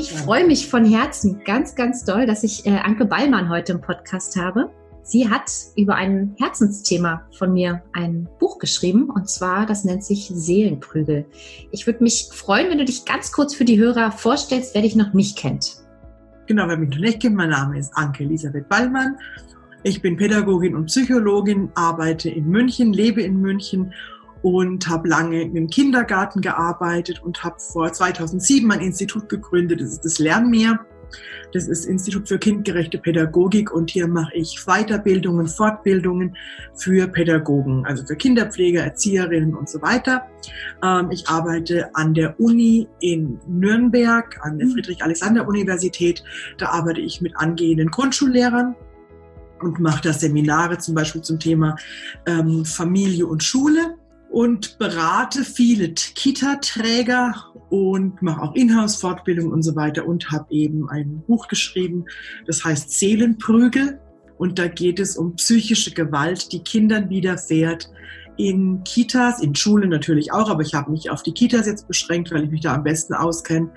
Ich freue mich von Herzen ganz, ganz doll, dass ich äh, Anke Ballmann heute im Podcast habe. Sie hat über ein Herzensthema von mir ein Buch geschrieben und zwar, das nennt sich Seelenprügel. Ich würde mich freuen, wenn du dich ganz kurz für die Hörer vorstellst, wer dich noch nicht kennt. Genau, wer mich noch nicht kennt, mein Name ist Anke Elisabeth Ballmann. Ich bin Pädagogin und Psychologin, arbeite in München, lebe in München und habe lange im Kindergarten gearbeitet und habe vor 2007 ein Institut gegründet, das ist das Lernmeer. Das ist Institut für kindgerechte Pädagogik und hier mache ich Weiterbildungen, Fortbildungen für Pädagogen, also für Kinderpfleger, Erzieherinnen und so weiter. Ähm, ich arbeite an der Uni in Nürnberg, an der mhm. Friedrich-Alexander-Universität. Da arbeite ich mit angehenden Grundschullehrern und mache da Seminare zum Beispiel zum Thema ähm, Familie und Schule und berate viele Kita-Träger und mache auch Inhouse-Fortbildung und so weiter und habe eben ein Buch geschrieben, das heißt Seelenprügel. Und da geht es um psychische Gewalt, die Kindern widerfährt in Kitas, in Schulen natürlich auch, aber ich habe mich auf die Kitas jetzt beschränkt, weil ich mich da am besten auskenne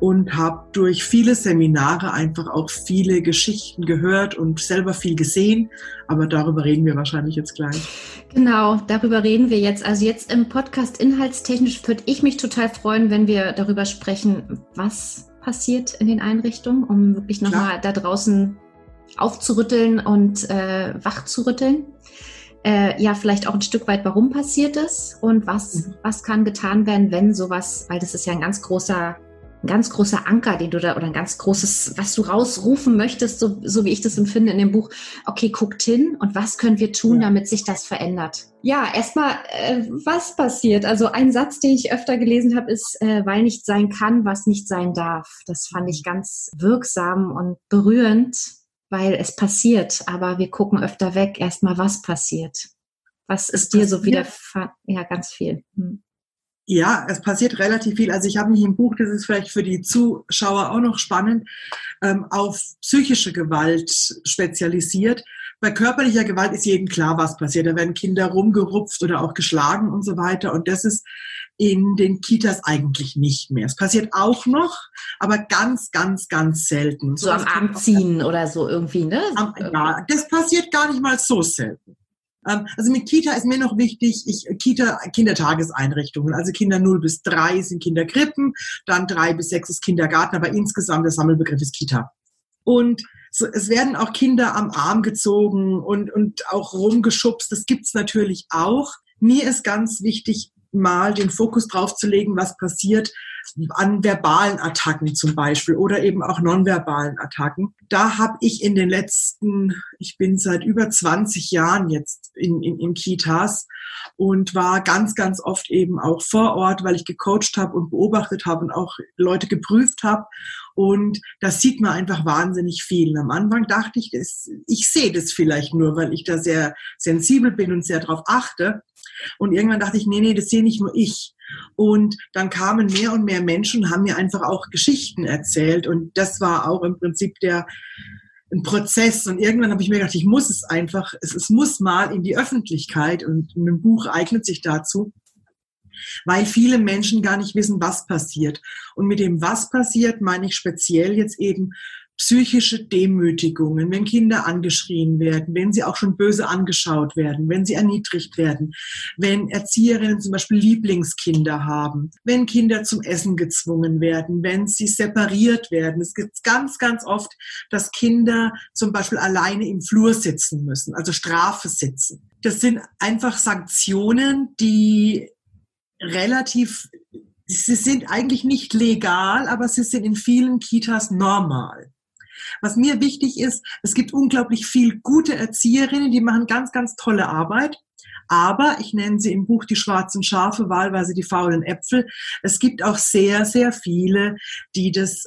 und habe durch viele Seminare einfach auch viele Geschichten gehört und selber viel gesehen. Aber darüber reden wir wahrscheinlich jetzt gleich. Genau, darüber reden wir jetzt. Also jetzt im Podcast inhaltstechnisch würde ich mich total freuen, wenn wir darüber sprechen, was passiert in den Einrichtungen, um wirklich nochmal da draußen aufzurütteln und äh, wach zu rütteln. Äh, ja, vielleicht auch ein Stück weit, warum passiert es und was, mhm. was kann getan werden, wenn sowas, weil das ist ja ein ganz großer ein ganz großer Anker, den du da oder ein ganz großes, was du rausrufen möchtest, so, so wie ich das empfinde in dem Buch. Okay, guckt hin und was können wir tun, damit sich das verändert? Ja, erstmal, äh, was passiert? Also ein Satz, den ich öfter gelesen habe, ist, äh, weil nicht sein kann, was nicht sein darf. Das fand ich ganz wirksam und berührend, weil es passiert, aber wir gucken öfter weg. Erstmal, was passiert? Was ist dir so wieder? Ja, ganz viel. Hm. Ja, es passiert relativ viel. Also ich habe mich im Buch, das ist vielleicht für die Zuschauer auch noch spannend, ähm, auf psychische Gewalt spezialisiert. Bei körperlicher Gewalt ist jedem klar, was passiert. Da werden Kinder rumgerupft oder auch geschlagen und so weiter. Und das ist in den Kitas eigentlich nicht mehr. Es passiert auch noch, aber ganz, ganz, ganz selten. So, so am Arm ziehen oder so irgendwie, ne? ja, das passiert gar nicht mal so selten. Ähm, also mit Kita ist mir noch wichtig, ich, Kita, Kindertageseinrichtungen, also Kinder 0 bis 3 sind Kinderkrippen, dann 3 bis 6 ist Kindergarten, aber insgesamt der Sammelbegriff ist Kita. Und so, es werden auch Kinder am Arm gezogen und, und auch rumgeschubst, das gibt's natürlich auch. Mir ist ganz wichtig, mal den Fokus drauf zu legen, was passiert, an verbalen Attacken zum Beispiel oder eben auch nonverbalen Attacken. Da habe ich in den letzten, ich bin seit über 20 Jahren jetzt in, in, in Kitas und war ganz, ganz oft eben auch vor Ort, weil ich gecoacht habe und beobachtet habe und auch Leute geprüft habe. Und das sieht man einfach wahnsinnig viel. Am Anfang dachte ich, das, ich sehe das vielleicht nur, weil ich da sehr sensibel bin und sehr darauf achte. Und irgendwann dachte ich, nee, nee, das sehe nicht nur ich. Und dann kamen mehr und mehr Menschen haben mir einfach auch Geschichten erzählt. Und das war auch im Prinzip der, ein Prozess. Und irgendwann habe ich mir gedacht, ich muss es einfach, es, es muss mal in die Öffentlichkeit und ein Buch eignet sich dazu, weil viele Menschen gar nicht wissen, was passiert. Und mit dem was passiert meine ich speziell jetzt eben psychische Demütigungen, wenn Kinder angeschrien werden, wenn sie auch schon böse angeschaut werden, wenn sie erniedrigt werden, wenn Erzieherinnen zum Beispiel Lieblingskinder haben, wenn Kinder zum Essen gezwungen werden, wenn sie separiert werden. Es gibt ganz, ganz oft, dass Kinder zum Beispiel alleine im Flur sitzen müssen, also Strafe sitzen. Das sind einfach Sanktionen, die relativ Sie sind eigentlich nicht legal, aber sie sind in vielen Kitas normal. Was mir wichtig ist, es gibt unglaublich viel gute Erzieherinnen, die machen ganz, ganz tolle Arbeit. Aber ich nenne sie im Buch die schwarzen Schafe, wahlweise die faulen Äpfel. Es gibt auch sehr, sehr viele, die das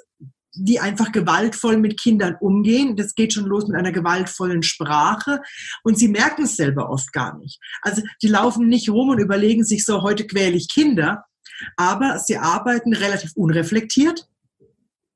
die einfach gewaltvoll mit Kindern umgehen. Das geht schon los mit einer gewaltvollen Sprache und sie merken es selber oft gar nicht. Also die laufen nicht rum und überlegen sich so, heute quäle ich Kinder, aber sie arbeiten relativ unreflektiert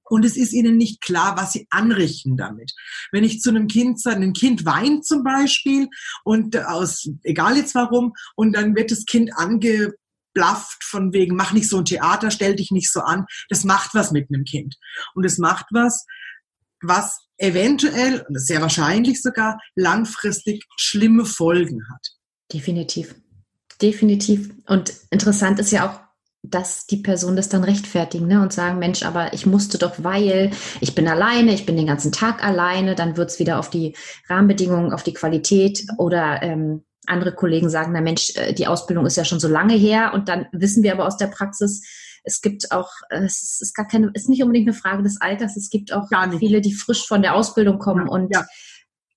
und es ist ihnen nicht klar, was sie anrichten damit. Wenn ich zu einem Kind sage, ein Kind weint zum Beispiel und aus, egal jetzt warum, und dann wird das Kind angeblafft von wegen, mach nicht so ein Theater, stell dich nicht so an. Das macht was mit einem Kind. Und es macht was, was eventuell, und sehr wahrscheinlich sogar, langfristig schlimme Folgen hat. Definitiv. Definitiv. Und interessant ist ja auch, dass die Person das dann rechtfertigen ne? und sagen, Mensch, aber ich musste doch, weil ich bin alleine, ich bin den ganzen Tag alleine, dann wird es wieder auf die Rahmenbedingungen, auf die Qualität oder ähm, andere Kollegen sagen, na Mensch, äh, die Ausbildung ist ja schon so lange her und dann wissen wir aber aus der Praxis, es gibt auch, äh, es ist gar keine, ist nicht unbedingt eine Frage des Alters, es gibt auch viele, die frisch von der Ausbildung kommen ja, und ja.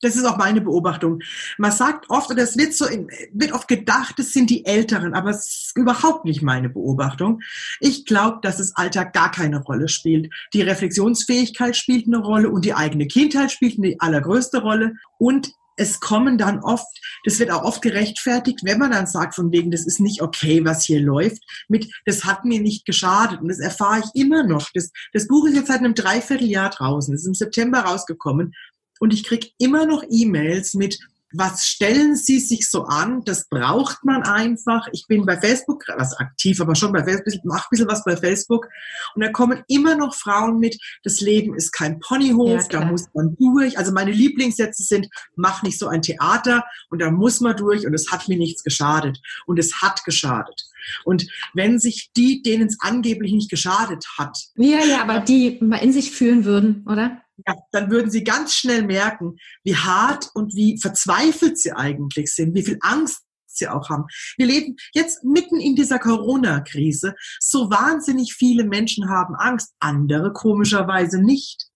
Das ist auch meine Beobachtung. Man sagt oft, oder es wird so, wird oft gedacht, es sind die Älteren, aber es ist überhaupt nicht meine Beobachtung. Ich glaube, dass das Alter gar keine Rolle spielt. Die Reflexionsfähigkeit spielt eine Rolle und die eigene Kindheit spielt eine allergrößte Rolle. Und es kommen dann oft, das wird auch oft gerechtfertigt, wenn man dann sagt, von wegen, das ist nicht okay, was hier läuft, mit, das hat mir nicht geschadet. Und das erfahre ich immer noch. Das, das Buch ist jetzt seit einem Dreivierteljahr draußen, es ist im September rausgekommen und ich kriege immer noch E-Mails mit, was stellen Sie sich so an? Das braucht man einfach. Ich bin bei Facebook, was aktiv, aber schon bei Facebook, mache ein bisschen was bei Facebook. Und da kommen immer noch Frauen mit, das Leben ist kein Ponyhof, ja, da muss man durch. Also meine Lieblingssätze sind, mach nicht so ein Theater und da muss man durch und es hat mir nichts geschadet. Und es hat geschadet. Und wenn sich die, denen es angeblich nicht geschadet hat. Ja, ja, aber die mal in sich fühlen würden, oder? Ja, dann würden sie ganz schnell merken, wie hart und wie verzweifelt sie eigentlich sind, wie viel Angst sie auch haben. Wir leben jetzt mitten in dieser Corona-Krise. So wahnsinnig viele Menschen haben Angst, andere komischerweise nicht.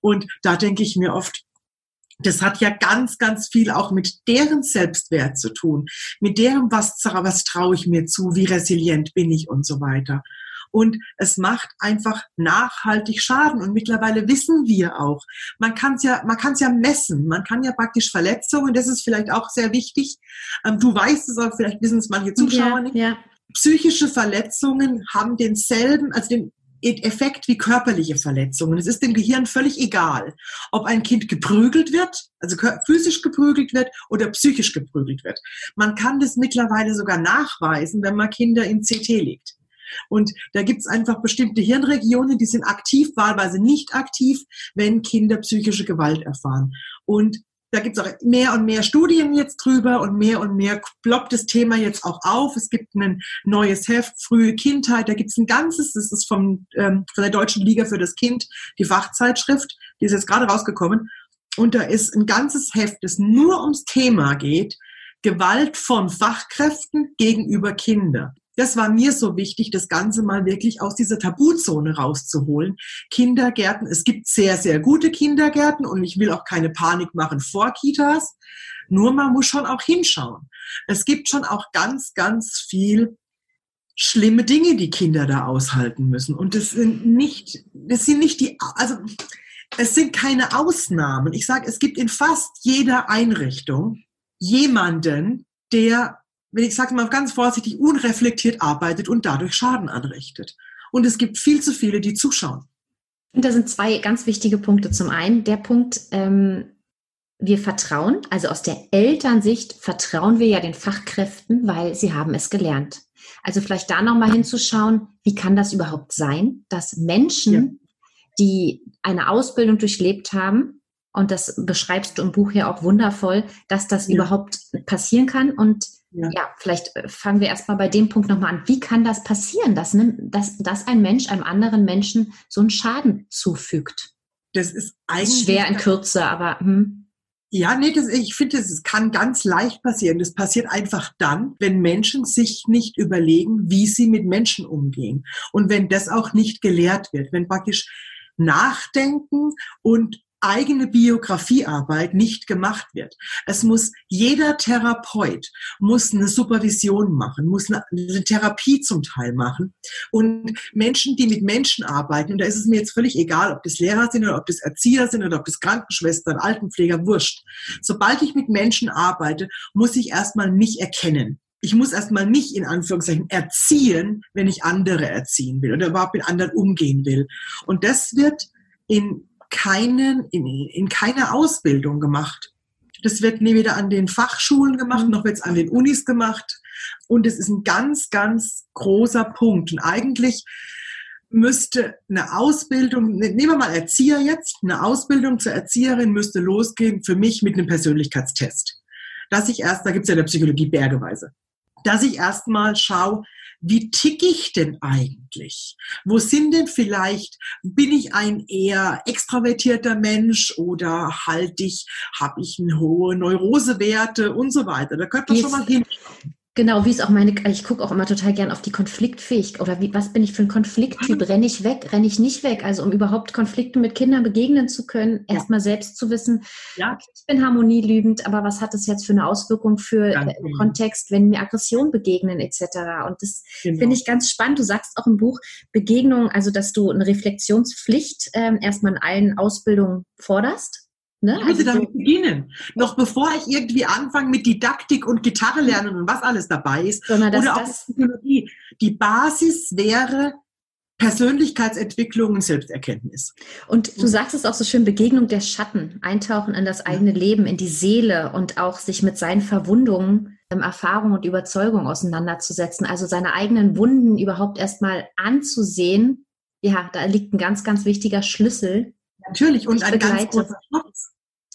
Und da denke ich mir oft, das hat ja ganz, ganz viel auch mit deren Selbstwert zu tun, mit deren, was, was traue ich mir zu, wie resilient bin ich und so weiter und es macht einfach nachhaltig Schaden. Und mittlerweile wissen wir auch, man kann es ja, man kann es ja messen. Man kann ja praktisch Verletzungen, das ist vielleicht auch sehr wichtig. Ähm, du weißt es auch, vielleicht wissen es manche Zuschauer ja, nicht. Ja. Psychische Verletzungen haben denselben, also den Effekt wie körperliche Verletzungen. Es ist dem Gehirn völlig egal, ob ein Kind geprügelt wird, also physisch geprügelt wird oder psychisch geprügelt wird. Man kann das mittlerweile sogar nachweisen, wenn man Kinder in CT legt. Und da gibt es einfach bestimmte Hirnregionen, die sind aktiv, wahlweise nicht aktiv, wenn Kinder psychische Gewalt erfahren. Und da gibt es auch mehr und mehr Studien jetzt drüber und mehr und mehr ploppt das Thema jetzt auch auf. Es gibt ein neues Heft, frühe Kindheit, da gibt es ein ganzes, das ist vom, ähm, von der Deutschen Liga für das Kind, die Fachzeitschrift, die ist jetzt gerade rausgekommen. Und da ist ein ganzes Heft, das nur ums Thema geht, Gewalt von Fachkräften gegenüber Kindern das war mir so wichtig, das Ganze mal wirklich aus dieser Tabuzone rauszuholen. Kindergärten, es gibt sehr, sehr gute Kindergärten und ich will auch keine Panik machen vor Kitas. Nur man muss schon auch hinschauen. Es gibt schon auch ganz, ganz viel schlimme Dinge, die Kinder da aushalten müssen. Und das sind nicht, das sind nicht die, also es sind keine Ausnahmen. Ich sage, es gibt in fast jeder Einrichtung jemanden, der wenn ich sage mal ganz vorsichtig, unreflektiert arbeitet und dadurch Schaden anrichtet. Und es gibt viel zu viele, die zuschauen. Und da sind zwei ganz wichtige Punkte. Zum einen der Punkt, ähm, wir vertrauen, also aus der Elternsicht vertrauen wir ja den Fachkräften, weil sie haben es gelernt. Also vielleicht da nochmal hinzuschauen, wie kann das überhaupt sein, dass Menschen, ja. die eine Ausbildung durchlebt haben, und das beschreibst du im Buch ja auch wundervoll, dass das ja. überhaupt passieren kann und ja. ja, vielleicht äh, fangen wir erstmal bei dem Punkt nochmal an. Wie kann das passieren, dass, dass, dass ein Mensch einem anderen Menschen so einen Schaden zufügt? Das ist eigentlich. schwer in Kürze, aber. Hm. Ja, nee, das, ich finde, es kann ganz leicht passieren. Das passiert einfach dann, wenn Menschen sich nicht überlegen, wie sie mit Menschen umgehen. Und wenn das auch nicht gelehrt wird, wenn praktisch Nachdenken und eigene Biografiearbeit nicht gemacht wird. Es muss jeder Therapeut muss eine Supervision machen, muss eine, eine, Therapie zum Teil machen und Menschen, die mit Menschen arbeiten, und da ist es mir jetzt völlig egal, ob das Lehrer sind oder ob das Erzieher sind oder ob das Krankenschwestern, Altenpfleger, wurscht. Sobald ich mit Menschen arbeite, muss ich erstmal mich erkennen ich muss erstmal mich in Anführungszeichen erziehen, wenn ich andere erziehen will oder überhaupt mit anderen umgehen will. Und das wird in keinen, in, in keiner Ausbildung gemacht. Das wird nie wieder an den Fachschulen gemacht, mhm. noch wird es an den Unis gemacht. Und es ist ein ganz, ganz großer Punkt. Und eigentlich müsste eine Ausbildung, ne, nehmen wir mal Erzieher jetzt, eine Ausbildung zur Erzieherin müsste losgehen für mich mit einem Persönlichkeitstest. Dass ich erst, da gibt es ja in der Psychologie bergeweise, dass ich erstmal schaue, wie tick ich denn eigentlich? Wo sind denn vielleicht, bin ich ein eher extravertierter Mensch oder halte ich, habe ich eine hohe Neurosewerte und so weiter? Da könnte man schon mal hinschauen. Genau, wie ist auch meine, ich gucke auch immer total gern auf die Konfliktfähigkeit oder wie, was bin ich für ein Konflikttyp? Renne ich weg, renne ich nicht weg? Also um überhaupt Konflikten mit Kindern begegnen zu können, ja. erstmal selbst zu wissen, ja. ich bin harmonieliebend, aber was hat das jetzt für eine Auswirkung für den genau. Kontext, wenn mir Aggression begegnen etc. Und das genau. finde ich ganz spannend. Du sagst auch im Buch Begegnung, also dass du eine Reflexionspflicht ähm, erstmal in allen Ausbildungen forderst. Ne? Ich würde also damit beginnen. Noch bevor ich irgendwie anfange mit Didaktik und Gitarre lernen und was alles dabei ist. Sondern oder auch Psychologie. Die Basis wäre Persönlichkeitsentwicklung und Selbsterkenntnis. Und du sagst es auch so schön, Begegnung der Schatten, eintauchen in das eigene ja. Leben, in die Seele und auch sich mit seinen Verwundungen, ähm, Erfahrungen und Überzeugungen auseinanderzusetzen. Also seine eigenen Wunden überhaupt erstmal anzusehen. Ja, da liegt ein ganz, ganz wichtiger Schlüssel Natürlich, und ein ganz großer Schatz.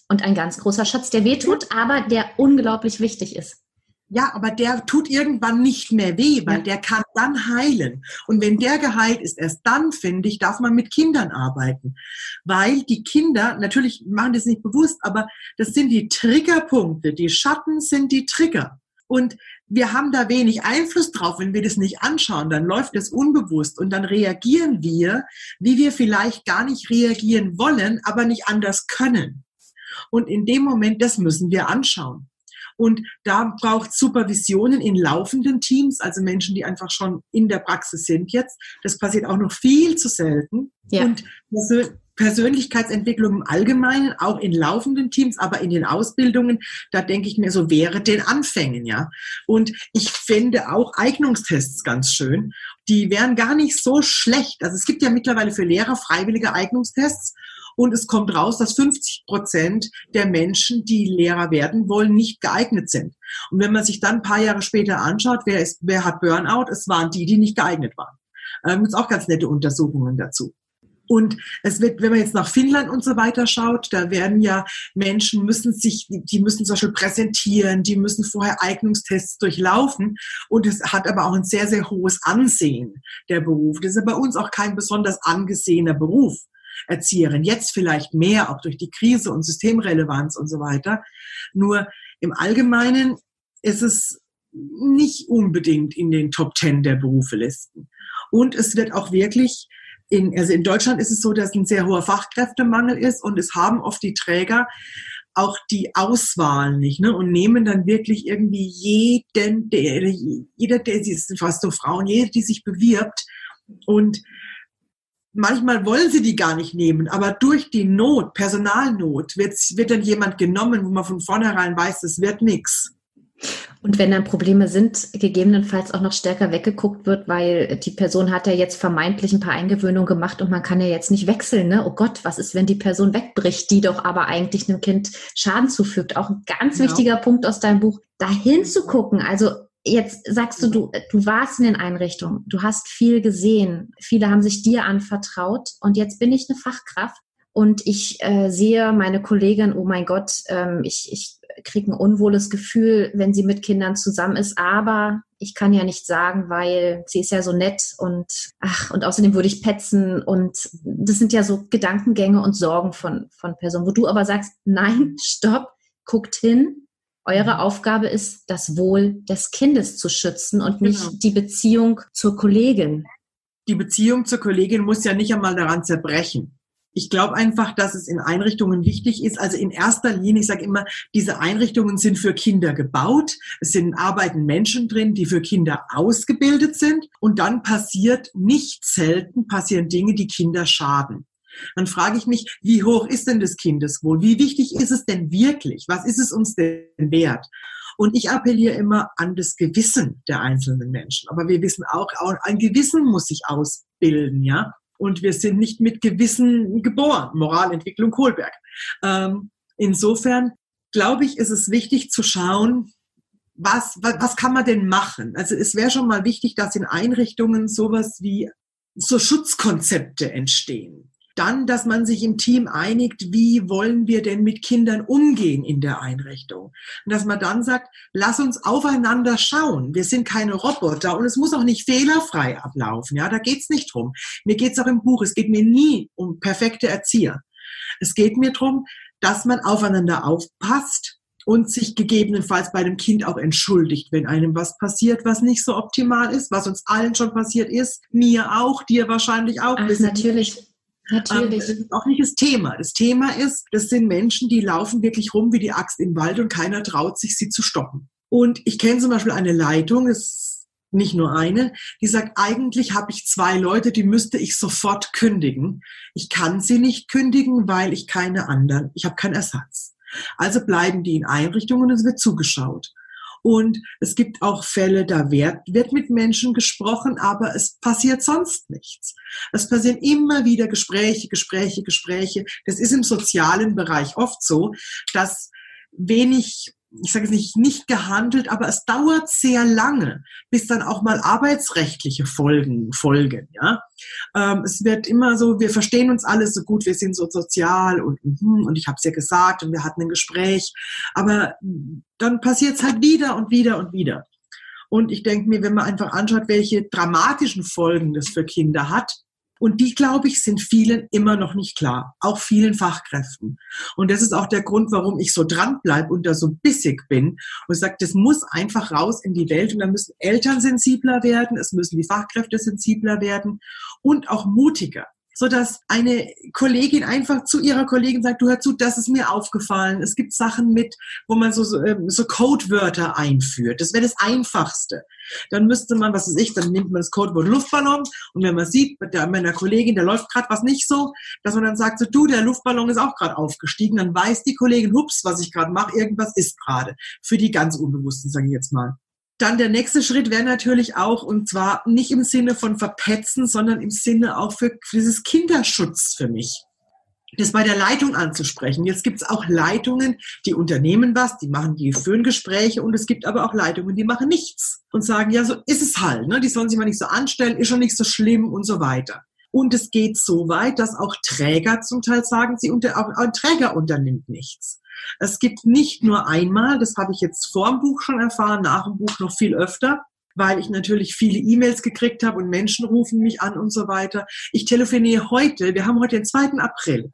Und ein ganz großer Schatz, der wehtut, ja. aber der unglaublich wichtig ist. Ja, aber der tut irgendwann nicht mehr weh, weil ja. der kann dann heilen. Und wenn der geheilt ist, erst dann, finde ich, darf man mit Kindern arbeiten. Weil die Kinder, natürlich machen das nicht bewusst, aber das sind die Triggerpunkte. Die Schatten sind die Trigger. Und wir haben da wenig Einfluss drauf, wenn wir das nicht anschauen, dann läuft es unbewusst und dann reagieren wir, wie wir vielleicht gar nicht reagieren wollen, aber nicht anders können. Und in dem Moment, das müssen wir anschauen. Und da braucht Supervisionen in laufenden Teams, also Menschen, die einfach schon in der Praxis sind jetzt. Das passiert auch noch viel zu selten. Ja. Und Persönlichkeitsentwicklung im Allgemeinen, auch in laufenden Teams, aber in den Ausbildungen, da denke ich mir so, wäre den Anfängen, ja. Und ich finde auch Eignungstests ganz schön. Die wären gar nicht so schlecht. Also es gibt ja mittlerweile für Lehrer freiwillige Eignungstests. Und es kommt raus, dass 50 Prozent der Menschen, die Lehrer werden wollen, nicht geeignet sind. Und wenn man sich dann ein paar Jahre später anschaut, wer, ist, wer hat Burnout, es waren die, die nicht geeignet waren. Ähm, gibt auch ganz nette Untersuchungen dazu. Und es wird, wenn man jetzt nach Finnland und so weiter schaut, da werden ja Menschen müssen sich, die müssen zum Beispiel präsentieren, die müssen vorher Eignungstests durchlaufen. Und es hat aber auch ein sehr, sehr hohes Ansehen, der Beruf. Das ist bei uns auch kein besonders angesehener Beruf. Erzieherin. Jetzt vielleicht mehr, auch durch die Krise und Systemrelevanz und so weiter. Nur im Allgemeinen ist es nicht unbedingt in den Top Ten der Berufelisten. Und es wird auch wirklich in, also in Deutschland ist es so, dass ein sehr hoher Fachkräftemangel ist und es haben oft die Träger auch die Auswahl nicht ne? und nehmen dann wirklich irgendwie jeden, der, jeder, der sie sind fast so Frauen, jede, die sich bewirbt und manchmal wollen sie die gar nicht nehmen, aber durch die Not, Personalnot, wird, wird dann jemand genommen, wo man von vornherein weiß, es wird nichts. Und wenn dann Probleme sind, gegebenenfalls auch noch stärker weggeguckt wird, weil die Person hat ja jetzt vermeintlich ein paar Eingewöhnungen gemacht und man kann ja jetzt nicht wechseln. Ne? Oh Gott, was ist, wenn die Person wegbricht, die doch aber eigentlich einem Kind Schaden zufügt? Auch ein ganz genau. wichtiger Punkt aus deinem Buch, dahin zu gucken. Also jetzt sagst du, du, du warst in den Einrichtungen, du hast viel gesehen, viele haben sich dir anvertraut und jetzt bin ich eine Fachkraft und ich äh, sehe meine Kollegin, oh mein Gott, ähm, ich, ich kriege ein unwohles Gefühl, wenn sie mit Kindern zusammen ist, aber ich kann ja nicht sagen, weil sie ist ja so nett und ach, und außerdem würde ich petzen und das sind ja so Gedankengänge und Sorgen von, von Personen, wo du aber sagst, nein, stopp, guckt hin. Eure mhm. Aufgabe ist, das Wohl des Kindes zu schützen und nicht genau. die Beziehung zur Kollegin. Die Beziehung zur Kollegin muss ja nicht einmal daran zerbrechen. Ich glaube einfach, dass es in Einrichtungen wichtig ist. Also in erster Linie, ich sage immer, diese Einrichtungen sind für Kinder gebaut. Es sind arbeiten Menschen drin, die für Kinder ausgebildet sind. Und dann passiert nicht selten passieren Dinge, die Kinder schaden. Dann frage ich mich, wie hoch ist denn das Kindeswohl? Wie wichtig ist es denn wirklich? Was ist es uns denn wert? Und ich appelliere immer an das Gewissen der einzelnen Menschen. Aber wir wissen auch, ein Gewissen muss sich ausbilden, ja. Und wir sind nicht mit Gewissen geboren. Moralentwicklung Kohlberg. Ähm, insofern glaube ich, ist es wichtig zu schauen, was, was, was kann man denn machen? Also es wäre schon mal wichtig, dass in Einrichtungen sowas wie so Schutzkonzepte entstehen. Dann, dass man sich im Team einigt, wie wollen wir denn mit Kindern umgehen in der Einrichtung. Und dass man dann sagt, lass uns aufeinander schauen. Wir sind keine Roboter und es muss auch nicht fehlerfrei ablaufen. Ja, da geht's nicht drum. Mir geht's auch im Buch, es geht mir nie um perfekte Erzieher. Es geht mir drum, dass man aufeinander aufpasst, und sich gegebenenfalls bei dem Kind auch entschuldigt, wenn einem was passiert, was nicht so optimal ist, was uns allen schon passiert ist, mir auch, dir wahrscheinlich auch. Ach, natürlich. Natürlich. das ist auch nicht das Thema. Das Thema ist, das sind Menschen, die laufen wirklich rum wie die Axt im Wald und keiner traut sich, sie zu stoppen. Und ich kenne zum Beispiel eine Leitung, ist nicht nur eine, die sagt, eigentlich habe ich zwei Leute, die müsste ich sofort kündigen. Ich kann sie nicht kündigen, weil ich keine anderen, ich habe keinen Ersatz. Also bleiben die in Einrichtungen und es wird zugeschaut. Und es gibt auch Fälle, da wird, wird mit Menschen gesprochen, aber es passiert sonst nichts. Es passieren immer wieder Gespräche, Gespräche, Gespräche. Das ist im sozialen Bereich oft so, dass wenig ich sage es nicht, nicht gehandelt, aber es dauert sehr lange, bis dann auch mal arbeitsrechtliche Folgen folgen. Ja? Ähm, es wird immer so, wir verstehen uns alle so gut, wir sind so sozial und, mhm, und ich habe es ja gesagt und wir hatten ein Gespräch, aber dann passiert es halt wieder und wieder und wieder. Und ich denke mir, wenn man einfach anschaut, welche dramatischen Folgen das für Kinder hat, und die, glaube ich, sind vielen immer noch nicht klar, auch vielen Fachkräften. Und das ist auch der Grund, warum ich so dranbleibe und da so bissig bin und sage, das muss einfach raus in die Welt. Und da müssen Eltern sensibler werden, es müssen die Fachkräfte sensibler werden und auch mutiger so dass eine Kollegin einfach zu ihrer Kollegin sagt, du hör zu, das ist mir aufgefallen. Es gibt Sachen mit, wo man so, so, ähm, so Codewörter einführt. Das wäre das Einfachste. Dann müsste man, was weiß ich, dann nimmt man das Codewort Luftballon und wenn man sieht, bei der, meiner Kollegin, da läuft gerade was nicht so, dass man dann sagt, so du, der Luftballon ist auch gerade aufgestiegen, dann weiß die Kollegin, hups, was ich gerade mache, irgendwas ist gerade. Für die ganz Unbewussten, sage ich jetzt mal. Dann der nächste Schritt wäre natürlich auch, und zwar nicht im Sinne von verpetzen, sondern im Sinne auch für, für dieses Kinderschutz für mich das bei der Leitung anzusprechen. Jetzt gibt es auch Leitungen, die unternehmen was, die machen die führen Gespräche und es gibt aber auch Leitungen, die machen nichts und sagen, ja, so ist es halt. Ne? Die sollen sich mal nicht so anstellen, ist schon nicht so schlimm und so weiter. Und es geht so weit, dass auch Träger zum Teil sagen, sie unter, auch ein Träger unternimmt nichts. Es gibt nicht nur einmal, das habe ich jetzt vor dem Buch schon erfahren, nach dem Buch noch viel öfter, weil ich natürlich viele E-Mails gekriegt habe und Menschen rufen mich an und so weiter. Ich telefoniere heute, wir haben heute den 2. April.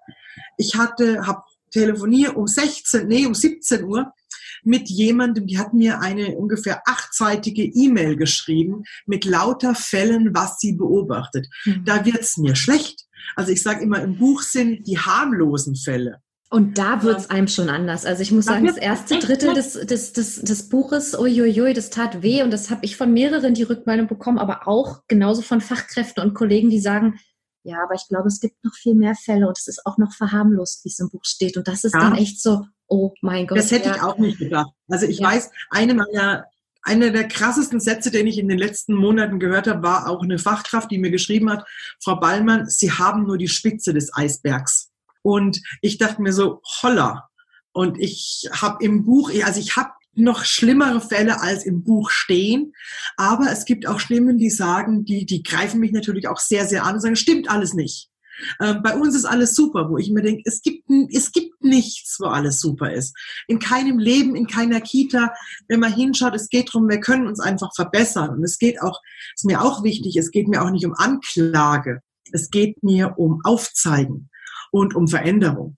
Ich hatte, habe telefoniert um 16, nee, um 17 Uhr mit jemandem, die hat mir eine ungefähr achtseitige E-Mail geschrieben mit lauter Fällen, was sie beobachtet. Mhm. Da wird's mir schlecht. Also ich sage immer, im Buch sind die harmlosen Fälle. Und da wird's einem schon anders. Also ich muss sagen, das erste Drittel des, des, des, des Buches, uiuiui, das tat weh und das habe ich von mehreren die Rückmeldung bekommen, aber auch genauso von Fachkräften und Kollegen, die sagen, ja, aber ich glaube, es gibt noch viel mehr Fälle und es ist auch noch verharmlost, wie es im Buch steht. Und das ist ja. dann echt so, oh mein Gott. Das hätte ich auch nicht gedacht. Also ich ja. weiß, eine meiner einer der krassesten Sätze, den ich in den letzten Monaten gehört habe, war auch eine Fachkraft, die mir geschrieben hat, Frau Ballmann, Sie haben nur die Spitze des Eisbergs. Und ich dachte mir so, holla. Und ich habe im Buch, also ich habe noch schlimmere Fälle als im Buch stehen. Aber es gibt auch Stimmen, die sagen, die, die greifen mich natürlich auch sehr, sehr an und sagen, stimmt alles nicht. Ähm, bei uns ist alles super, wo ich mir denke, es gibt, es gibt nichts, wo alles super ist. In keinem Leben, in keiner Kita, wenn man hinschaut, es geht darum, wir können uns einfach verbessern. Und es geht auch, ist mir auch wichtig, es geht mir auch nicht um Anklage. Es geht mir um Aufzeigen und um Veränderung.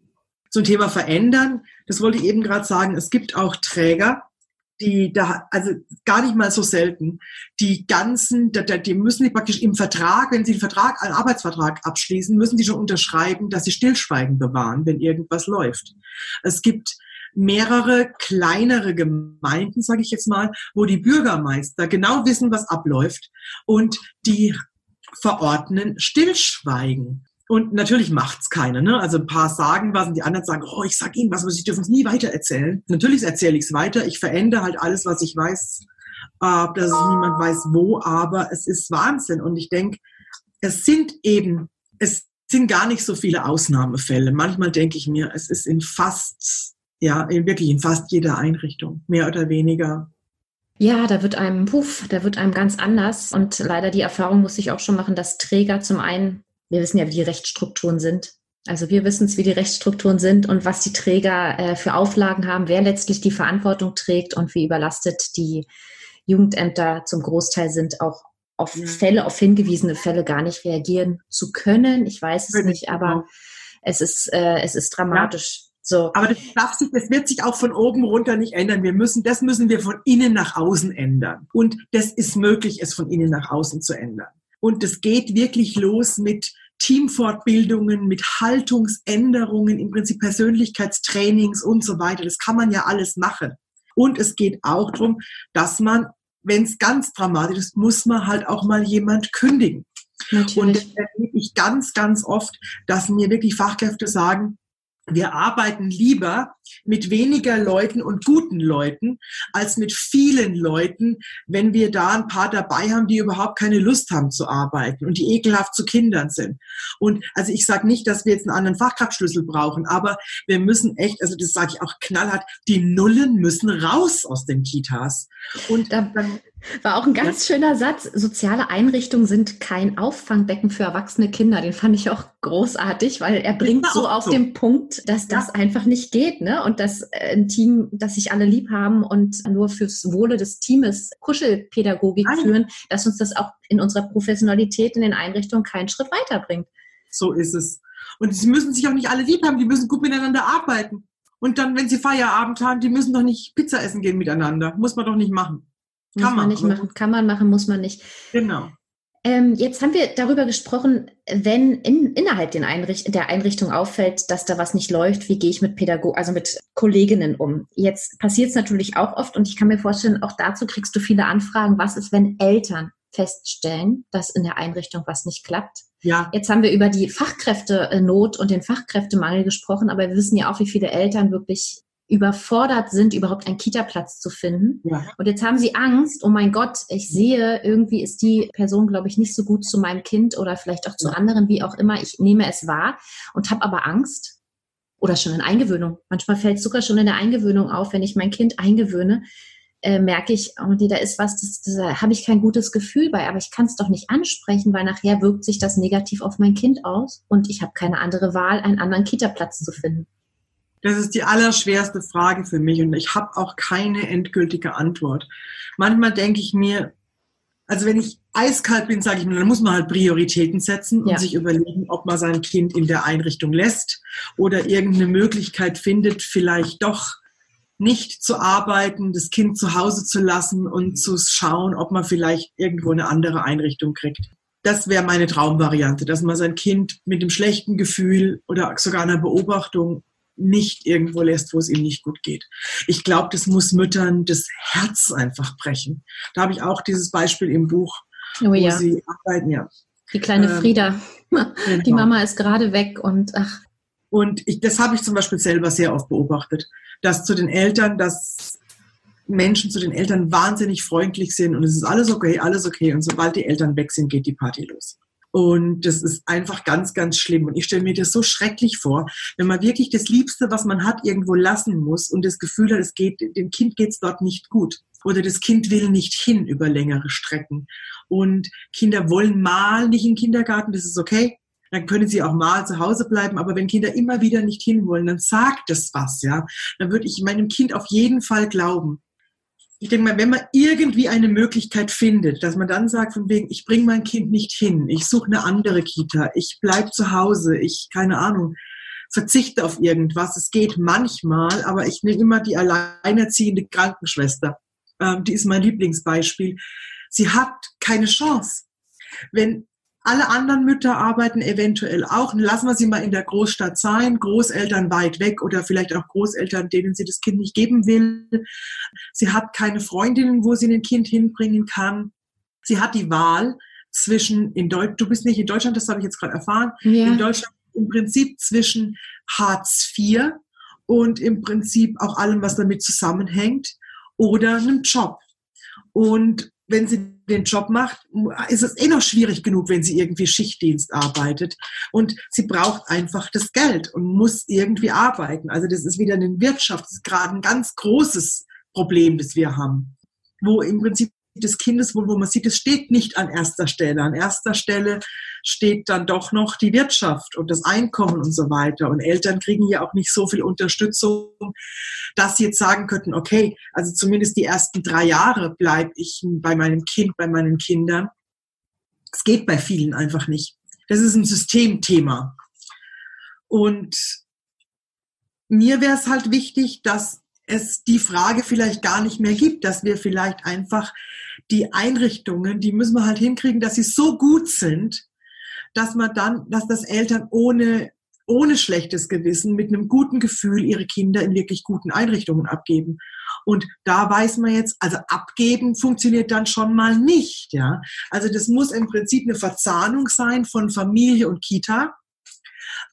Zum Thema Verändern, das wollte ich eben gerade sagen, es gibt auch Träger, die da, also gar nicht mal so selten, die ganzen, die müssen die praktisch im Vertrag, wenn sie einen Vertrag, einen Arbeitsvertrag abschließen, müssen die schon unterschreiben, dass sie Stillschweigen bewahren, wenn irgendwas läuft. Es gibt mehrere kleinere Gemeinden, sage ich jetzt mal, wo die Bürgermeister genau wissen, was abläuft und die verordnen Stillschweigen. Und natürlich macht's keiner. Ne? Also ein paar sagen was und die anderen sagen, oh, ich sag Ihnen was, aber Sie dürfen es nie weiter erzählen. Natürlich erzähle ich es weiter. Ich verändere halt alles, was ich weiß, äh, dass niemand weiß wo, aber es ist Wahnsinn. Und ich denke, es sind eben, es sind gar nicht so viele Ausnahmefälle. Manchmal denke ich mir, es ist in fast, ja, in wirklich in fast jeder Einrichtung, mehr oder weniger ja, da wird einem, puff, da wird einem ganz anders. Und leider die Erfahrung muss ich auch schon machen, dass Träger zum einen wir wissen ja, wie die Rechtsstrukturen sind. Also wir wissen es, wie die Rechtsstrukturen sind und was die Träger äh, für Auflagen haben, wer letztlich die Verantwortung trägt und wie überlastet die Jugendämter zum Großteil sind, auch auf Fälle, auf hingewiesene Fälle gar nicht reagieren zu können. Ich weiß es nicht, aber es ist, äh, es ist dramatisch. Ja. So. Aber das, darf sich, das wird sich auch von oben runter nicht ändern. Wir müssen, das müssen wir von innen nach außen ändern. Und das ist möglich, es von innen nach außen zu ändern. Und es geht wirklich los mit Teamfortbildungen, mit Haltungsänderungen, im Prinzip Persönlichkeitstrainings und so weiter. Das kann man ja alles machen. Und es geht auch darum, dass man, wenn es ganz dramatisch ist, muss man halt auch mal jemand kündigen. Natürlich. Und das erlebe ich ganz, ganz oft, dass mir wirklich Fachkräfte sagen, wir arbeiten lieber mit weniger Leuten und guten Leuten als mit vielen Leuten, wenn wir da ein paar dabei haben, die überhaupt keine Lust haben zu arbeiten und die ekelhaft zu Kindern sind. Und also ich sage nicht, dass wir jetzt einen anderen Fachkraftschlüssel brauchen, aber wir müssen echt, also das sage ich auch knallhart, die Nullen müssen raus aus den Kitas. Und dann war auch ein ganz ja. schöner Satz. Soziale Einrichtungen sind kein Auffangbecken für erwachsene Kinder. Den fand ich auch großartig, weil er bringt so auf so. den Punkt, dass das ja. einfach nicht geht, ne? Und dass äh, ein Team, dass sich alle lieb haben und nur fürs Wohle des Teams Kuschelpädagogik Nein. führen, dass uns das auch in unserer Professionalität in den Einrichtungen keinen Schritt weiterbringt. So ist es. Und sie müssen sich auch nicht alle lieb haben, die müssen gut miteinander arbeiten. Und dann, wenn sie Feierabend haben, die müssen doch nicht Pizza essen gehen miteinander. Muss man doch nicht machen. Kann muss man, nicht machen. Kann man machen, muss man nicht. Genau. Ähm, jetzt haben wir darüber gesprochen, wenn in, innerhalb Einricht der Einrichtung auffällt, dass da was nicht läuft, wie gehe ich mit Pädagogen, also mit Kolleginnen um? Jetzt passiert es natürlich auch oft und ich kann mir vorstellen, auch dazu kriegst du viele Anfragen. Was ist, wenn Eltern feststellen, dass in der Einrichtung was nicht klappt? Ja. Jetzt haben wir über die Fachkräftenot und den Fachkräftemangel gesprochen, aber wir wissen ja auch, wie viele Eltern wirklich überfordert sind, überhaupt einen Kita-Platz zu finden. Ja. Und jetzt haben sie Angst, oh mein Gott, ich sehe, irgendwie ist die Person, glaube ich, nicht so gut zu meinem Kind oder vielleicht auch zu ja. anderen, wie auch immer. Ich nehme es wahr und habe aber Angst oder schon in Eingewöhnung. Manchmal fällt es sogar schon in der Eingewöhnung auf, wenn ich mein Kind eingewöhne, äh, merke ich, oh, da ist was, das, das habe ich kein gutes Gefühl bei, aber ich kann es doch nicht ansprechen, weil nachher wirkt sich das negativ auf mein Kind aus und ich habe keine andere Wahl, einen anderen Kita-Platz zu finden. Das ist die allerschwerste Frage für mich und ich habe auch keine endgültige Antwort. Manchmal denke ich mir, also wenn ich eiskalt bin, sage ich mir, dann muss man halt Prioritäten setzen und ja. sich überlegen, ob man sein Kind in der Einrichtung lässt oder irgendeine Möglichkeit findet, vielleicht doch nicht zu arbeiten, das Kind zu Hause zu lassen und zu schauen, ob man vielleicht irgendwo eine andere Einrichtung kriegt. Das wäre meine Traumvariante, dass man sein Kind mit dem schlechten Gefühl oder sogar einer Beobachtung nicht irgendwo lässt, wo es ihm nicht gut geht. Ich glaube, das muss Müttern das Herz einfach brechen. Da habe ich auch dieses Beispiel im Buch, oh, wo ja. sie arbeiten, ja. Die kleine ähm, Frieda. Genau. Die Mama ist gerade weg und ach. Und ich, das habe ich zum Beispiel selber sehr oft beobachtet, dass zu den Eltern, dass Menschen zu den Eltern wahnsinnig freundlich sind und es ist alles okay, alles okay. Und sobald die Eltern weg sind, geht die Party los. Und das ist einfach ganz, ganz schlimm. Und ich stelle mir das so schrecklich vor, wenn man wirklich das Liebste, was man hat, irgendwo lassen muss und das Gefühl hat, es geht, dem Kind geht es dort nicht gut. Oder das Kind will nicht hin über längere Strecken. Und Kinder wollen mal nicht in den Kindergarten, das ist okay. Dann können sie auch mal zu Hause bleiben. Aber wenn Kinder immer wieder nicht hinwollen, dann sagt das was, ja. Dann würde ich meinem Kind auf jeden Fall glauben ich denke mal, wenn man irgendwie eine Möglichkeit findet, dass man dann sagt, von wegen, ich bringe mein Kind nicht hin, ich suche eine andere Kita, ich bleib zu Hause, ich, keine Ahnung, verzichte auf irgendwas. Es geht manchmal, aber ich nehme immer die alleinerziehende Krankenschwester. ähm, die ist mein Lieblingsbeispiel. Sie hat keine Chance. Wenn alle anderen Mütter arbeiten eventuell auch. Lassen wir sie mal in der Großstadt sein, Großeltern weit weg oder vielleicht auch Großeltern, denen sie das Kind nicht geben will. Sie hat keine Freundinnen, wo sie ein Kind hinbringen kann. Sie hat die Wahl zwischen, in Deutsch, du bist nicht in Deutschland, das habe ich jetzt gerade erfahren, ja. in Deutschland im Prinzip zwischen Hartz IV und im Prinzip auch allem, was damit zusammenhängt oder einem Job. Und wenn sie den Job macht, ist es eh noch schwierig genug, wenn sie irgendwie Schichtdienst arbeitet. Und sie braucht einfach das Geld und muss irgendwie arbeiten. Also das ist wieder eine Wirtschaft, gerade ein ganz großes Problem, das wir haben. Wo im Prinzip des Kindeswohl, wo man sieht, es steht nicht an erster Stelle. An erster Stelle steht dann doch noch die Wirtschaft und das Einkommen und so weiter. Und Eltern kriegen ja auch nicht so viel Unterstützung, dass sie jetzt sagen könnten, okay, also zumindest die ersten drei Jahre bleibe ich bei meinem Kind, bei meinen Kindern. Es geht bei vielen einfach nicht. Das ist ein Systemthema. Und mir wäre es halt wichtig, dass es die Frage vielleicht gar nicht mehr gibt, dass wir vielleicht einfach die Einrichtungen, die müssen wir halt hinkriegen, dass sie so gut sind, dass man dann, dass das Eltern ohne ohne schlechtes Gewissen, mit einem guten Gefühl ihre Kinder in wirklich guten Einrichtungen abgeben. Und da weiß man jetzt, also abgeben funktioniert dann schon mal nicht, ja. Also das muss im Prinzip eine Verzahnung sein von Familie und Kita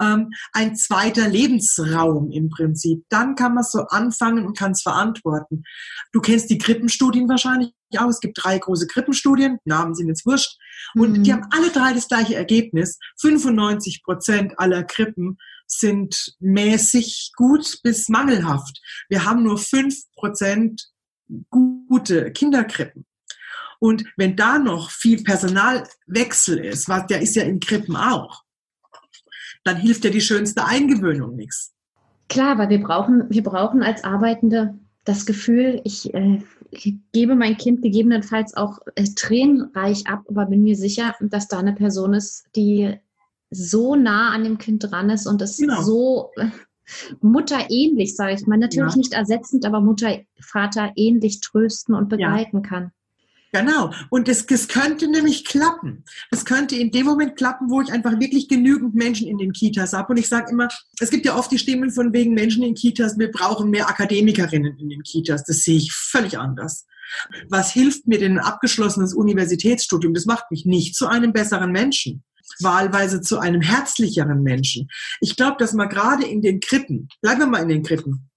ähm, ein zweiter Lebensraum im Prinzip. Dann kann man so anfangen und kann es verantworten. Du kennst die Krippenstudien wahrscheinlich auch. Es gibt drei große Krippenstudien, Namen sind jetzt wurscht. Und mhm. die haben alle drei das gleiche Ergebnis. 95 Prozent aller Krippen sind mäßig gut bis mangelhaft. Wir haben nur fünf Prozent gute Kinderkrippen. Und wenn da noch viel Personalwechsel ist, was der ist ja in Krippen auch, dann hilft ja die schönste Eingewöhnung nichts. Klar, weil wir brauchen, wir brauchen als Arbeitende das Gefühl, ich, äh, gebe mein Kind gegebenenfalls auch äh, tränenreich ab, aber bin mir sicher, dass da eine Person ist, die so nah an dem Kind dran ist und es genau. so äh, mutterähnlich, sage ich mal, natürlich ja. nicht ersetzend, aber Mutter, Vater ähnlich trösten und begleiten ja. kann. Genau. Und es, es könnte nämlich klappen. Es könnte in dem Moment klappen, wo ich einfach wirklich genügend Menschen in den Kitas habe. Und ich sage immer, es gibt ja oft die Stimmen von wegen Menschen in Kitas, wir brauchen mehr Akademikerinnen in den Kitas. Das sehe ich völlig anders. Was hilft mir denn ein abgeschlossenes Universitätsstudium? Das macht mich nicht zu einem besseren Menschen wahlweise zu einem herzlicheren Menschen. Ich glaube, dass man gerade in den Krippen, bleiben wir mal in den Krippen,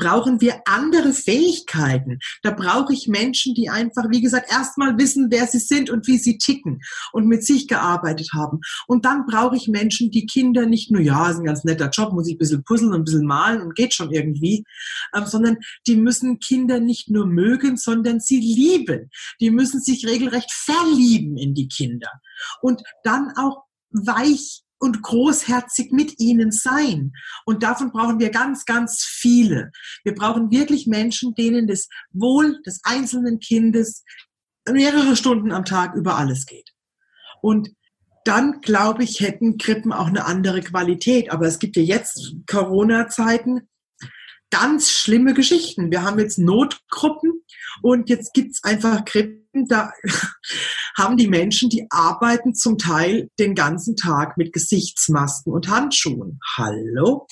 brauchen wir andere Fähigkeiten. Da brauche ich Menschen, die einfach, wie gesagt, erstmal wissen, wer sie sind und wie sie ticken und mit sich gearbeitet haben. Und dann brauche ich Menschen, die Kinder nicht nur, ja, ist ein ganz netter Job, muss ich ein bisschen puzzeln und ein bisschen malen und geht schon irgendwie, ähm, sondern die müssen Kinder nicht nur mögen, sondern sie lieben. Die müssen sich regelrecht verlieben in die Kinder. Und dann auch weich und großherzig mit ihnen sein. Und davon brauchen wir ganz, ganz viele. Wir brauchen wirklich Menschen, denen das Wohl des einzelnen Kindes mehrere Stunden am Tag über alles geht. Und dann, glaube ich, hätten Krippen auch eine andere Qualität. Aber es gibt ja jetzt Corona-Zeiten ganz schlimme Geschichten. Wir haben jetzt Notgruppen und jetzt gibt's einfach Krippen, da haben die Menschen, die arbeiten zum Teil den ganzen Tag mit Gesichtsmasken und Handschuhen. Hallo?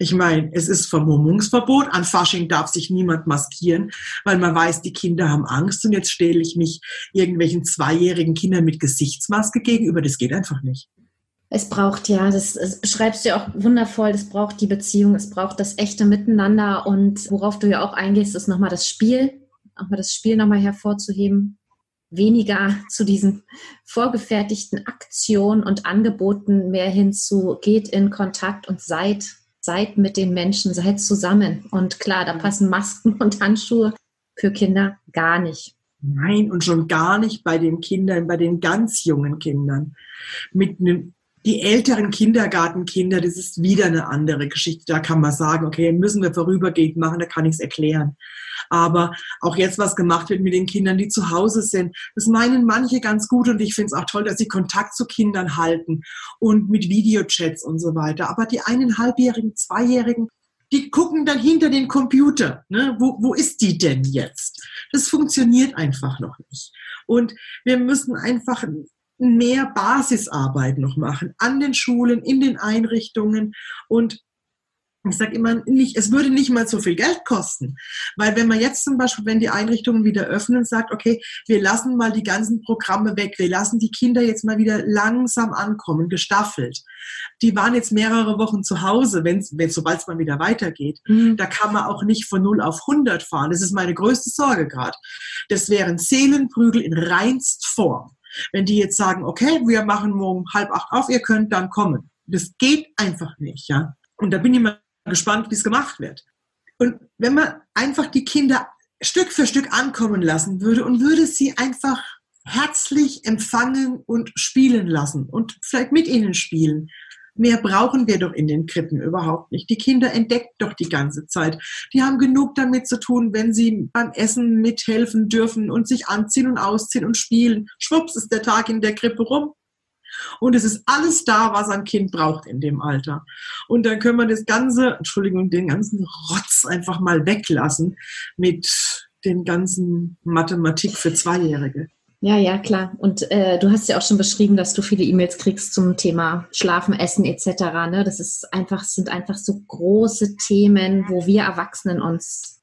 Ich meine, es ist Vermummungsverbot. An Fasching darf sich niemand maskieren, weil man weiß, die Kinder haben Angst und jetzt stelle ich mich irgendwelchen zweijährigen Kindern mit Gesichtsmaske gegenüber. Das geht einfach nicht. Es braucht ja, das, das beschreibst du ja auch wundervoll, es braucht die Beziehung, es braucht das echte Miteinander und worauf du ja auch eingehst, ist nochmal das Spiel, auch mal das Spiel nochmal hervorzuheben, weniger zu diesen vorgefertigten Aktionen und Angeboten, mehr hinzu, geht in Kontakt und seid, seid mit den Menschen, seid zusammen. Und klar, da passen Masken und Handschuhe für Kinder gar nicht. Nein, und schon gar nicht bei den Kindern, bei den ganz jungen Kindern. Mit einem die älteren Kindergartenkinder, das ist wieder eine andere Geschichte. Da kann man sagen, okay, müssen wir vorübergehend machen, da kann ich es erklären. Aber auch jetzt, was gemacht wird mit den Kindern, die zu Hause sind, das meinen manche ganz gut und ich finde es auch toll, dass sie Kontakt zu Kindern halten und mit Videochats und so weiter. Aber die eineinhalbjährigen, zweijährigen, die gucken dann hinter den Computer. Ne? Wo, wo ist die denn jetzt? Das funktioniert einfach noch nicht. Und wir müssen einfach mehr Basisarbeit noch machen an den Schulen, in den Einrichtungen und ich sage immer nicht, es würde nicht mal so viel Geld kosten. Weil wenn man jetzt zum Beispiel, wenn die Einrichtungen wieder öffnen, sagt, okay, wir lassen mal die ganzen Programme weg, wir lassen die Kinder jetzt mal wieder langsam ankommen, gestaffelt. Die waren jetzt mehrere Wochen zu Hause, wenn, wenn sobald es mal wieder weitergeht. Mhm. Da kann man auch nicht von 0 auf 100 fahren. Das ist meine größte Sorge gerade. Das wären Seelenprügel in reinst Form. Wenn die jetzt sagen, okay, wir machen morgen halb acht auf, ihr könnt dann kommen. Das geht einfach nicht, ja. Und da bin ich mal gespannt, wie es gemacht wird. Und wenn man einfach die Kinder Stück für Stück ankommen lassen würde und würde sie einfach herzlich empfangen und spielen lassen und vielleicht mit ihnen spielen. Mehr brauchen wir doch in den Krippen überhaupt nicht. Die Kinder entdecken doch die ganze Zeit. Die haben genug damit zu tun, wenn sie beim Essen mithelfen dürfen und sich anziehen und ausziehen und spielen. Schwupps ist der Tag in der Krippe rum. Und es ist alles da, was ein Kind braucht in dem Alter. Und dann können wir das ganze, Entschuldigung, den ganzen Rotz einfach mal weglassen mit den ganzen Mathematik für Zweijährige. Ja, ja, klar. Und äh, du hast ja auch schon beschrieben, dass du viele E-Mails kriegst zum Thema Schlafen, Essen etc. Ne? Das ist einfach, sind einfach so große Themen, wo wir Erwachsenen uns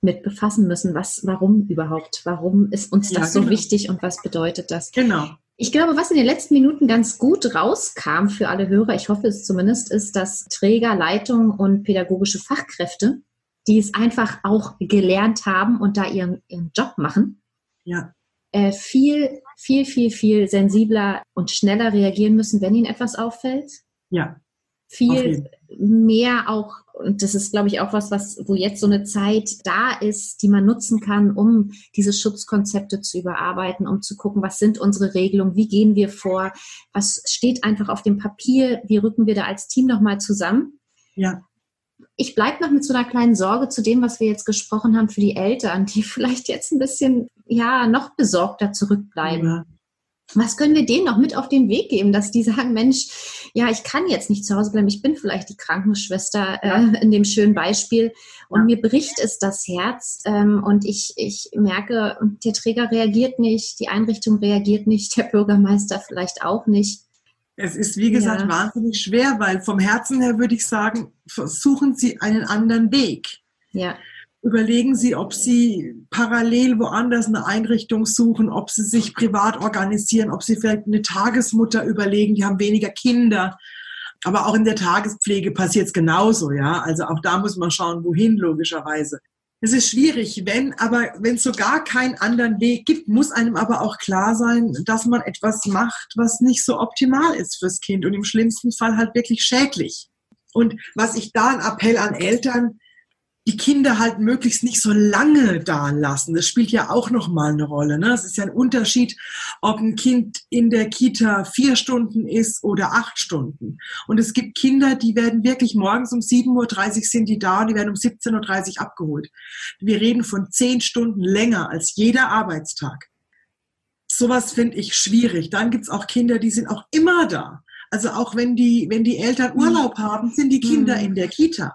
mit befassen müssen. Was, warum überhaupt? Warum ist uns das ja, genau. so wichtig und was bedeutet das? Genau. Ich glaube, was in den letzten Minuten ganz gut rauskam für alle Hörer, ich hoffe es zumindest, ist, dass Träger, Leitung und pädagogische Fachkräfte, die es einfach auch gelernt haben und da ihren, ihren Job machen, ja. Äh, viel, viel, viel, viel sensibler und schneller reagieren müssen, wenn ihnen etwas auffällt. Ja. Viel mehr auch und das ist, glaube ich, auch was, was, wo jetzt so eine Zeit da ist, die man nutzen kann, um diese Schutzkonzepte zu überarbeiten, um zu gucken, was sind unsere Regelungen, wie gehen wir vor, was steht einfach auf dem Papier, wie rücken wir da als Team nochmal zusammen. Ja. Ich bleibe noch mit so einer kleinen Sorge zu dem, was wir jetzt gesprochen haben für die Eltern, die vielleicht jetzt ein bisschen, ja, noch besorgter zurückbleiben. Ja was können wir denen noch mit auf den Weg geben, dass die sagen, Mensch, ja, ich kann jetzt nicht zu Hause bleiben, ich bin vielleicht die Krankenschwester äh, in dem schönen Beispiel und ja. mir bricht es das Herz ähm, und ich, ich merke, der Träger reagiert nicht, die Einrichtung reagiert nicht, der Bürgermeister vielleicht auch nicht. Es ist, wie gesagt, ja. wahnsinnig schwer, weil vom Herzen her würde ich sagen, versuchen Sie einen anderen Weg. Ja überlegen Sie, ob Sie parallel woanders eine Einrichtung suchen, ob Sie sich privat organisieren, ob Sie vielleicht eine Tagesmutter überlegen, die haben weniger Kinder. Aber auch in der Tagespflege passiert es genauso, ja. Also auch da muss man schauen, wohin logischerweise. Es ist schwierig, wenn, aber wenn es so gar keinen anderen Weg gibt, muss einem aber auch klar sein, dass man etwas macht, was nicht so optimal ist fürs Kind und im schlimmsten Fall halt wirklich schädlich. Und was ich da ein Appell an Eltern, die Kinder halt möglichst nicht so lange da lassen. Das spielt ja auch nochmal eine Rolle. Ne? Es ist ja ein Unterschied, ob ein Kind in der Kita vier Stunden ist oder acht Stunden. Und es gibt Kinder, die werden wirklich morgens um 7.30 Uhr sind die da und die werden um 17.30 Uhr abgeholt. Wir reden von zehn Stunden länger als jeder Arbeitstag. Sowas finde ich schwierig. Dann gibt's auch Kinder, die sind auch immer da. Also auch wenn die, wenn die Eltern Urlaub haben, sind die Kinder mhm. in der Kita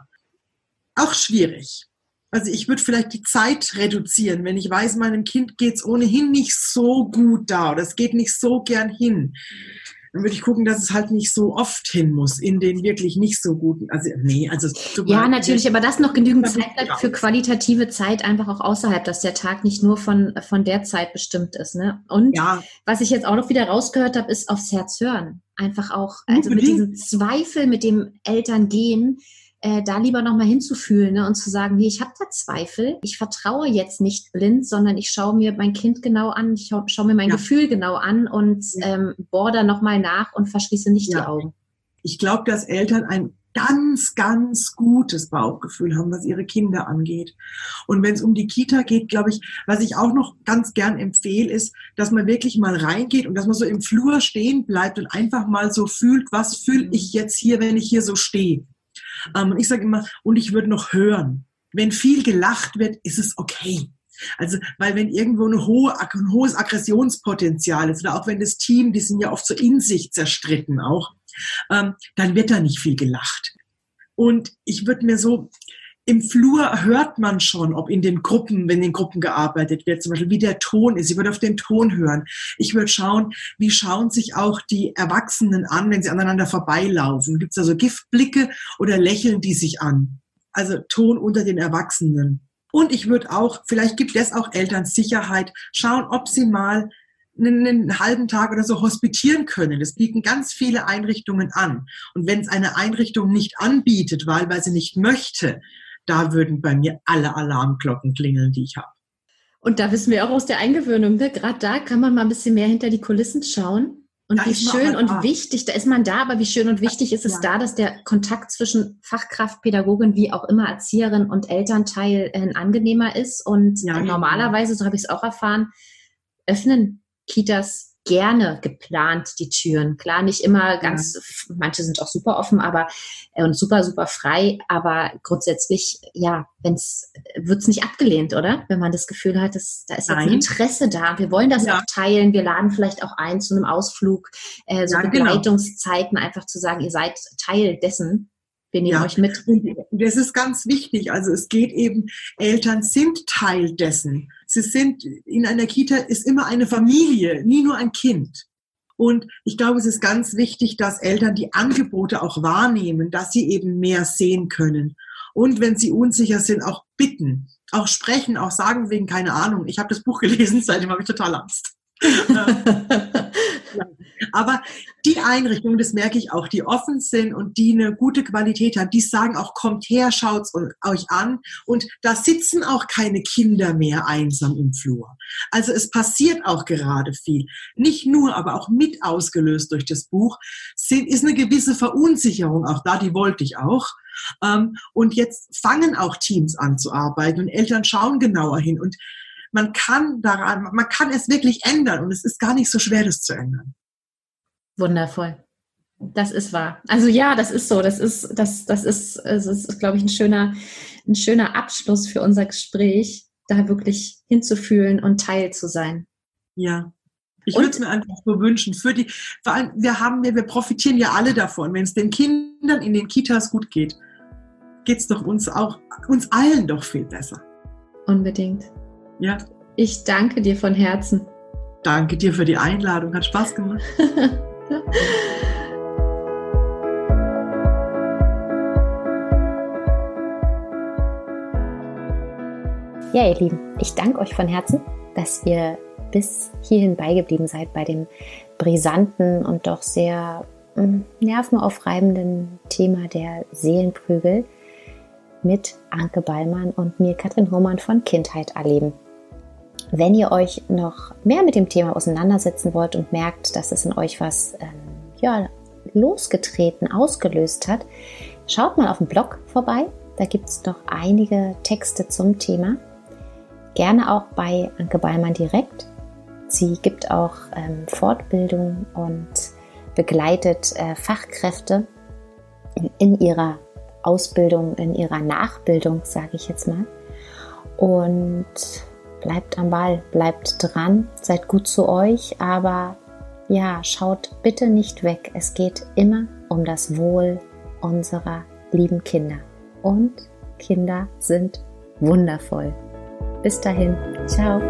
auch schwierig. Also ich würde vielleicht die Zeit reduzieren, wenn ich weiß, meinem Kind geht es ohnehin nicht so gut da oder es geht nicht so gern hin. Dann würde ich gucken, dass es halt nicht so oft hin muss in den wirklich nicht so guten. Also nee, also ja natürlich, aber das noch genügend Zeit bleibt für qualitative Zeit einfach auch außerhalb, dass der Tag nicht nur von von der Zeit bestimmt ist. Ne? Und ja. was ich jetzt auch noch wieder rausgehört habe, ist aufs Herz hören. Einfach auch also mit diesem Zweifel, mit dem Eltern gehen äh, da lieber nochmal hinzufühlen ne, und zu sagen, nee, ich habe da Zweifel, ich vertraue jetzt nicht blind, sondern ich schaue mir mein Kind genau an, ich schaue schau mir mein ja. Gefühl genau an und ähm, bohr da nochmal nach und verschließe nicht ja. die Augen. Ich glaube, dass Eltern ein ganz, ganz gutes Bauchgefühl haben, was ihre Kinder angeht. Und wenn es um die Kita geht, glaube ich, was ich auch noch ganz gern empfehle, ist, dass man wirklich mal reingeht und dass man so im Flur stehen bleibt und einfach mal so fühlt, was fühle ich jetzt hier, wenn ich hier so stehe. Ähm, und ich sage immer, und ich würde noch hören. Wenn viel gelacht wird, ist es okay. Also, weil wenn irgendwo eine hohe, ein hohes Aggressionspotenzial ist, oder auch wenn das Team, die sind ja oft so in sich zerstritten auch, ähm, dann wird da nicht viel gelacht. Und ich würde mir so, im Flur hört man schon, ob in den Gruppen, wenn in Gruppen gearbeitet wird, zum Beispiel, wie der Ton ist. Ich würde auf den Ton hören. Ich würde schauen, wie schauen sich auch die Erwachsenen an, wenn sie aneinander vorbeilaufen. Gibt es da so Giftblicke oder lächeln die sich an? Also Ton unter den Erwachsenen. Und ich würde auch, vielleicht gibt es auch Eltern Sicherheit, schauen, ob sie mal einen, einen, halben Tag oder so hospitieren können. Das bieten ganz viele Einrichtungen an. Und wenn es eine Einrichtung nicht anbietet, weil, weil sie nicht möchte, da würden bei mir alle Alarmglocken klingeln, die ich habe. Und da wissen wir auch aus der Eingewöhnung, ne? gerade da kann man mal ein bisschen mehr hinter die Kulissen schauen. Und da wie schön und da. wichtig, da ist man da, aber wie schön und wichtig ist es ja. da, dass der Kontakt zwischen Fachkraft, Pädagogin, wie auch immer Erzieherin und Elternteil ein angenehmer ist. Und ja, normalerweise, so habe ich es auch erfahren, öffnen Kitas gerne geplant, die Türen. Klar, nicht immer ganz, ja. manche sind auch super offen, aber äh, und super, super frei, aber grundsätzlich, ja, wenn es, wird es nicht abgelehnt, oder? Wenn man das Gefühl hat, dass, da ist jetzt ein Interesse da. Wir wollen das ja. auch teilen. Wir laden vielleicht auch ein zu einem Ausflug, äh, so ja, genau. Begleitungszeiten, genau. einfach zu sagen, ihr seid Teil dessen. Wir nehmen ja. euch mit. Das ist ganz wichtig. Also es geht eben, Eltern sind Teil dessen. Sie sind, in einer Kita ist immer eine Familie, nie nur ein Kind. Und ich glaube, es ist ganz wichtig, dass Eltern die Angebote auch wahrnehmen, dass sie eben mehr sehen können. Und wenn sie unsicher sind, auch bitten, auch sprechen, auch sagen wegen keine Ahnung. Ich habe das Buch gelesen, seitdem habe ich total Angst. Aber die Einrichtungen, das merke ich auch, die offen sind und die eine gute Qualität haben, die sagen auch, kommt her, schaut es euch an. Und da sitzen auch keine Kinder mehr einsam im Flur. Also es passiert auch gerade viel. Nicht nur, aber auch mit ausgelöst durch das Buch, ist eine gewisse Verunsicherung auch da, die wollte ich auch. Ähm, und jetzt fangen auch Teams an zu arbeiten und Eltern schauen genauer hin. Und man kann daran, man kann es wirklich ändern und es ist gar nicht so schwer, das zu ändern. Wundervoll. Das ist wahr. Also ja, das ist so. Das ist, das, das ist, es ist, glaube ich, ein schöner, ein schöner Abschluss für unser Gespräch, da wirklich hinzufühlen und Teil zu sein. Ja. Ich würde es mir einfach so wünschen. Für die, vor allem, wir haben, wir, wir profitieren ja alle davon. Wenn es den Kindern in den Kitas gut geht, geht es doch uns auch, uns allen doch viel besser. Unbedingt. Ja. Ich danke dir von Herzen. Danke dir für die Einladung. Hat Spaß gemacht. Ja, ihr Lieben, ich danke euch von Herzen, dass ihr bis hierhin beigeblieben seid bei dem brisanten und doch sehr hm, nervenaufreibenden Thema der Seelenprügel mit Anke Ballmann und mir, Katrin Hohmann von Kindheit erleben. Wenn ihr euch noch mehr mit dem Thema auseinandersetzen wollt und merkt, dass es in euch was ähm, ja, losgetreten, ausgelöst hat, schaut mal auf dem Blog vorbei. Da gibt es noch einige Texte zum Thema. Gerne auch bei Anke Ballmann direkt. Sie gibt auch ähm, Fortbildung und begleitet äh, Fachkräfte in, in ihrer Ausbildung, in ihrer Nachbildung, sage ich jetzt mal. Und bleibt am Ball, bleibt dran, seid gut zu euch, aber ja, schaut bitte nicht weg. Es geht immer um das Wohl unserer lieben Kinder. Und Kinder sind wundervoll. Bis dahin, ciao.